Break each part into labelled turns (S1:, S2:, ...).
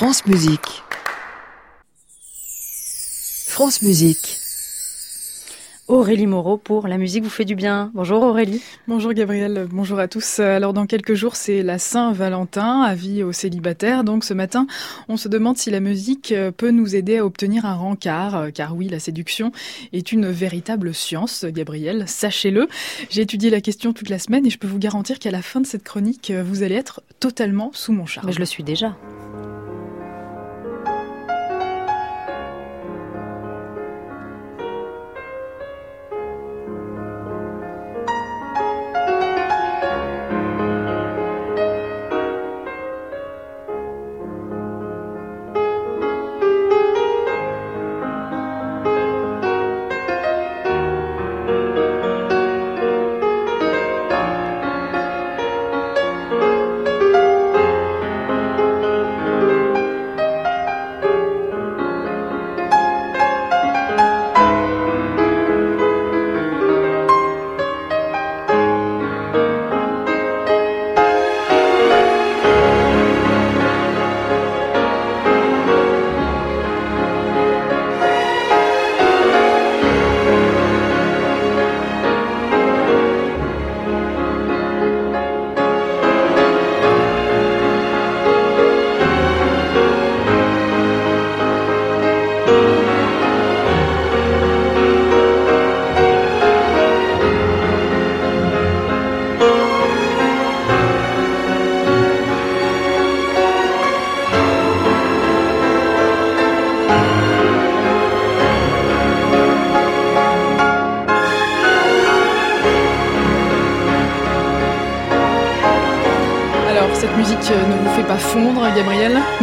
S1: France Musique. France Musique.
S2: Aurélie Moreau pour La musique vous fait du bien. Bonjour Aurélie.
S3: Bonjour Gabriel, bonjour à tous. Alors dans quelques jours c'est la Saint-Valentin, avis aux célibataires. Donc ce matin on se demande si la musique peut nous aider à obtenir un rencard. Car oui, la séduction est une véritable science, Gabriel, sachez-le. J'ai étudié la question toute la semaine et je peux vous garantir qu'à la fin de cette chronique vous allez être totalement sous mon charme.
S2: Mais je le suis déjà.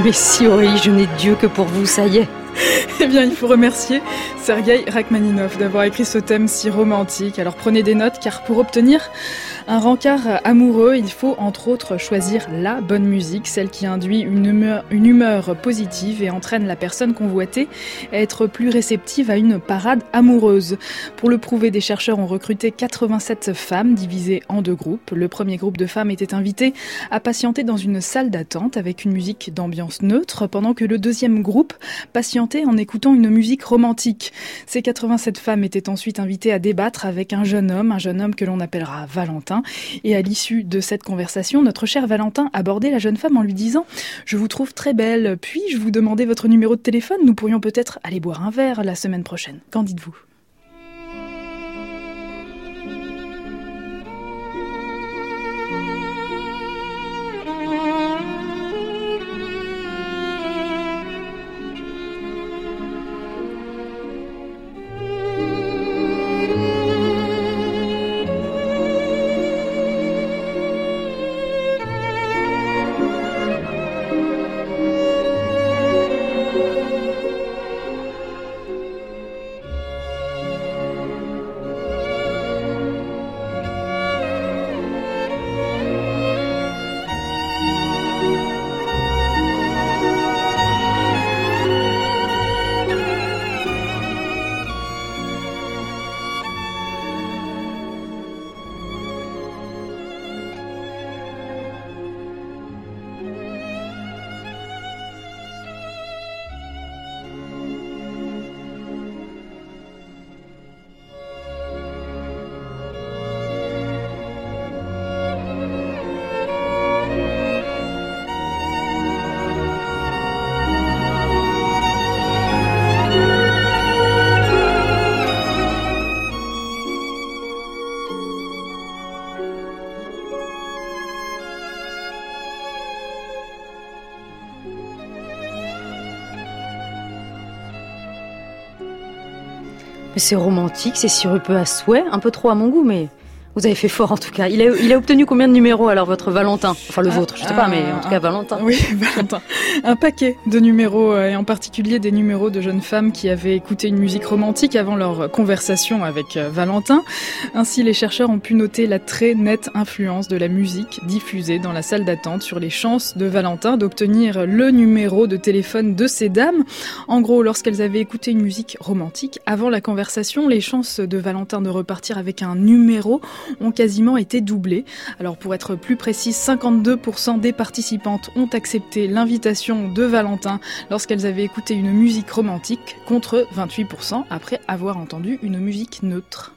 S2: Mais si Aurélie, je n'ai Dieu que pour vous, ça y est.
S3: Eh bien, il faut remercier Sergei Rachmaninov d'avoir écrit ce thème si romantique. Alors prenez des notes car pour obtenir un rencard amoureux, il faut entre autres choisir la bonne musique, celle qui induit une humeur, positive et entraîne la personne convoitée à être plus réceptive à une parade amoureuse. Pour le prouver, des chercheurs ont recruté 87 femmes divisées en deux groupes. Le premier groupe de femmes était invité à patienter dans une salle d'attente avec une musique d'ambiance neutre, pendant que le deuxième groupe patientait en écoutant une musique romantique. Ces 87 femmes étaient ensuite invitées à débattre avec un jeune homme, un jeune homme que l'on appellera Valentin et à l'issue de cette conversation, notre cher Valentin abordait la jeune femme en lui disant Je vous trouve très belle, puis-je vous demander votre numéro de téléphone? Nous pourrions peut-être aller boire un verre la semaine prochaine. Qu'en dites-vous? C'est romantique, c'est sirupeux à souhait, un peu trop à mon goût, mais vous avez fait fort en tout cas. Il a, il a obtenu combien de numéros alors votre Valentin? Enfin le vôtre, je sais pas, mais en tout cas Valentin. Oui, Valentin. Un paquet de numéros euh, et en particulier des numéros de jeunes femmes qui avaient écouté une musique romantique avant leur conversation avec euh, Valentin. Ainsi, les chercheurs ont pu noter la très nette influence de la musique diffusée dans la salle d'attente sur les chances de Valentin d'obtenir le numéro de téléphone de ces dames. En gros, lorsqu'elles avaient écouté une musique romantique avant la conversation, les chances de Valentin de repartir avec un numéro ont quasiment été doublés. Alors pour être plus précis, 52% des participantes ont accepté l'invitation de Valentin lorsqu'elles avaient écouté une musique romantique contre 28% après avoir entendu une musique neutre.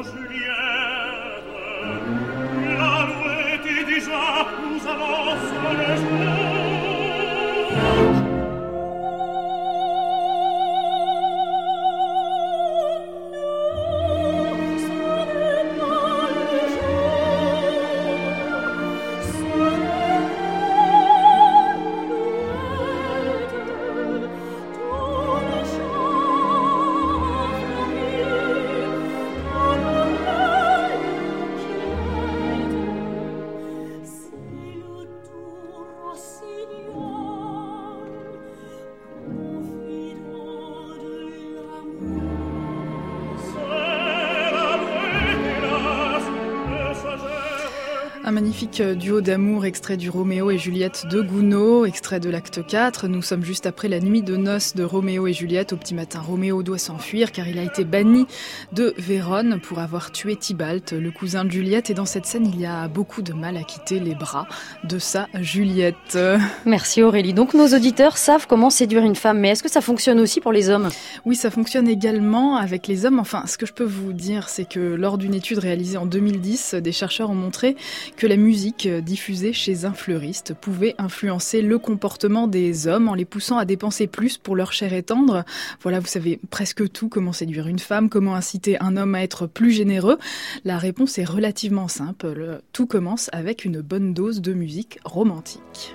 S3: Juliette, la nuit déjà nous avons sur Un magnifique euh, duo d'amour extrait du Roméo et Juliette de Gounod, extrait de l'acte 4. Nous sommes juste après la nuit de noces de Roméo et Juliette. Au petit matin, Roméo doit s'enfuir car il a été banni de Vérone pour avoir tué Tybalt, le cousin de Juliette. Et dans cette scène, il y a beaucoup de mal à quitter les bras de sa Juliette.
S2: Merci Aurélie. Donc nos auditeurs savent comment séduire une femme, mais est-ce que ça fonctionne aussi pour les hommes?
S3: Oui, ça fonctionne également avec les hommes. Enfin, ce que je peux vous dire, c'est que lors d'une étude réalisée en 2010, des chercheurs ont montré que la musique diffusée chez un fleuriste pouvait influencer le comportement des hommes en les poussant à dépenser plus pour leur chair et tendre. Voilà, vous savez presque tout, comment séduire une femme, comment inciter un homme à être plus généreux. La réponse est relativement simple. Tout commence avec une bonne dose de musique romantique.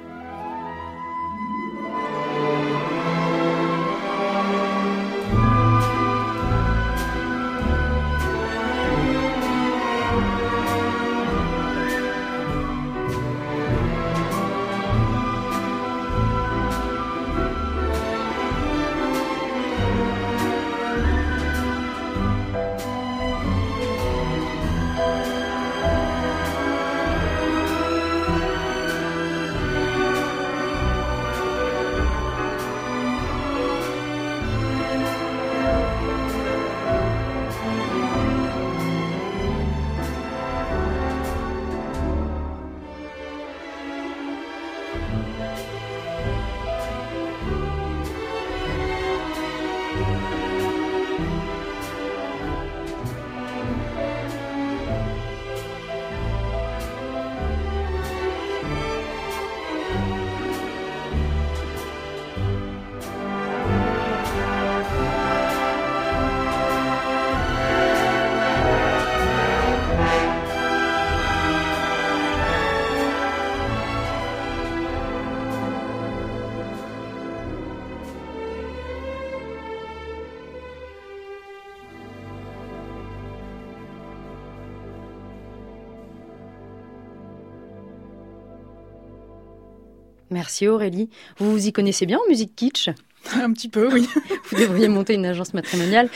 S2: Merci Aurélie. Vous vous y connaissez bien en musique kitsch
S3: un petit peu, oui.
S2: vous devriez monter une agence matrimoniale.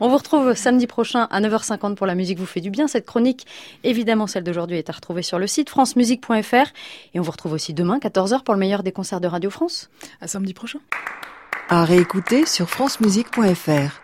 S2: On vous retrouve samedi prochain à 9h50 pour La musique vous fait du bien. Cette chronique, évidemment celle d'aujourd'hui, est à retrouver sur le site francemusique.fr. Et on vous retrouve aussi demain, 14h, pour le meilleur des concerts de Radio France.
S3: À samedi prochain.
S1: À réécouter sur francemusique.fr.